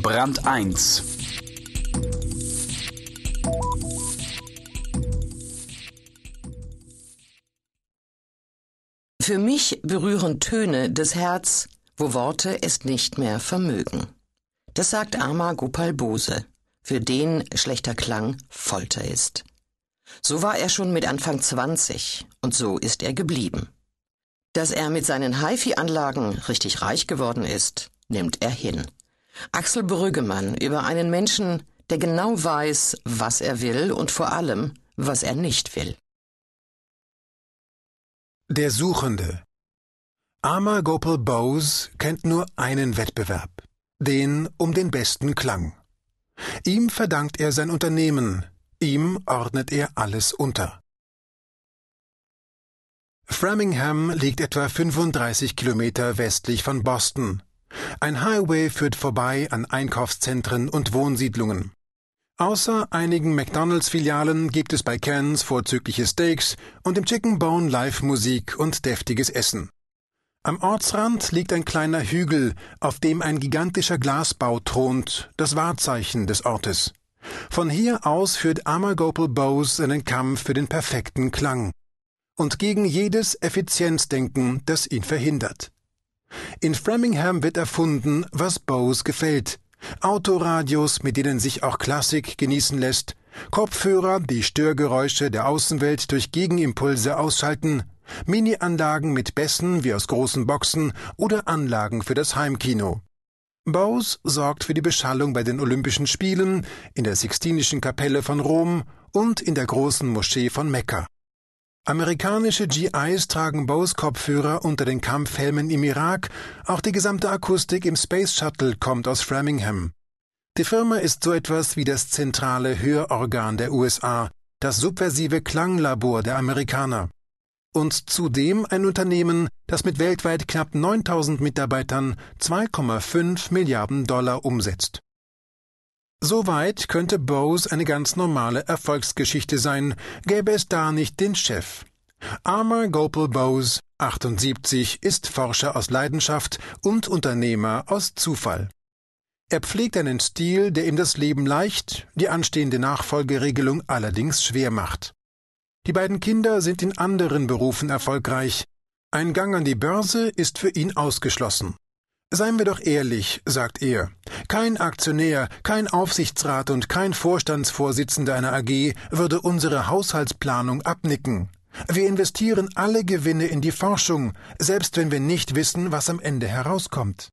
Brand 1 Für mich berühren Töne das Herz, wo Worte es nicht mehr vermögen. Das sagt Ama Gopal Bose, für den schlechter Klang Folter ist. So war er schon mit Anfang 20 und so ist er geblieben. Dass er mit seinen HiFi-Anlagen richtig reich geworden ist, nimmt er hin. Axel Brüggemann über einen Menschen, der genau weiß, was er will und vor allem, was er nicht will. Der Suchende. Amar Gopal Bose kennt nur einen Wettbewerb, den um den besten Klang. Ihm verdankt er sein Unternehmen, ihm ordnet er alles unter. Framingham liegt etwa 35 Kilometer westlich von Boston. Ein Highway führt vorbei an Einkaufszentren und Wohnsiedlungen. Außer einigen McDonalds-Filialen gibt es bei Cans vorzügliche Steaks und im Chicken Bone Live-Musik und deftiges Essen. Am Ortsrand liegt ein kleiner Hügel, auf dem ein gigantischer Glasbau thront, das Wahrzeichen des Ortes. Von hier aus führt Amargopal Bose seinen Kampf für den perfekten Klang und gegen jedes Effizienzdenken, das ihn verhindert. In Framingham wird erfunden, was Bose gefällt, Autoradios, mit denen sich auch Klassik genießen lässt, Kopfhörer, die Störgeräusche der Außenwelt durch Gegenimpulse ausschalten, Mini-Anlagen mit Bässen wie aus großen Boxen oder Anlagen für das Heimkino. Bose sorgt für die Beschallung bei den Olympischen Spielen, in der Sixtinischen Kapelle von Rom und in der großen Moschee von Mekka. Amerikanische GIs tragen Bose-Kopfhörer unter den Kampfhelmen im Irak, auch die gesamte Akustik im Space Shuttle kommt aus Framingham. Die Firma ist so etwas wie das zentrale Hörorgan der USA, das subversive Klanglabor der Amerikaner. Und zudem ein Unternehmen, das mit weltweit knapp 9000 Mitarbeitern 2,5 Milliarden Dollar umsetzt. Soweit könnte Bose eine ganz normale Erfolgsgeschichte sein, gäbe es da nicht den Chef. Armer Gopal Bose, 78, ist Forscher aus Leidenschaft und Unternehmer aus Zufall. Er pflegt einen Stil, der ihm das Leben leicht, die anstehende Nachfolgeregelung allerdings schwer macht. Die beiden Kinder sind in anderen Berufen erfolgreich. Ein Gang an die Börse ist für ihn ausgeschlossen. Seien wir doch ehrlich, sagt er. Kein Aktionär, kein Aufsichtsrat und kein Vorstandsvorsitzender einer AG würde unsere Haushaltsplanung abnicken. Wir investieren alle Gewinne in die Forschung, selbst wenn wir nicht wissen, was am Ende herauskommt.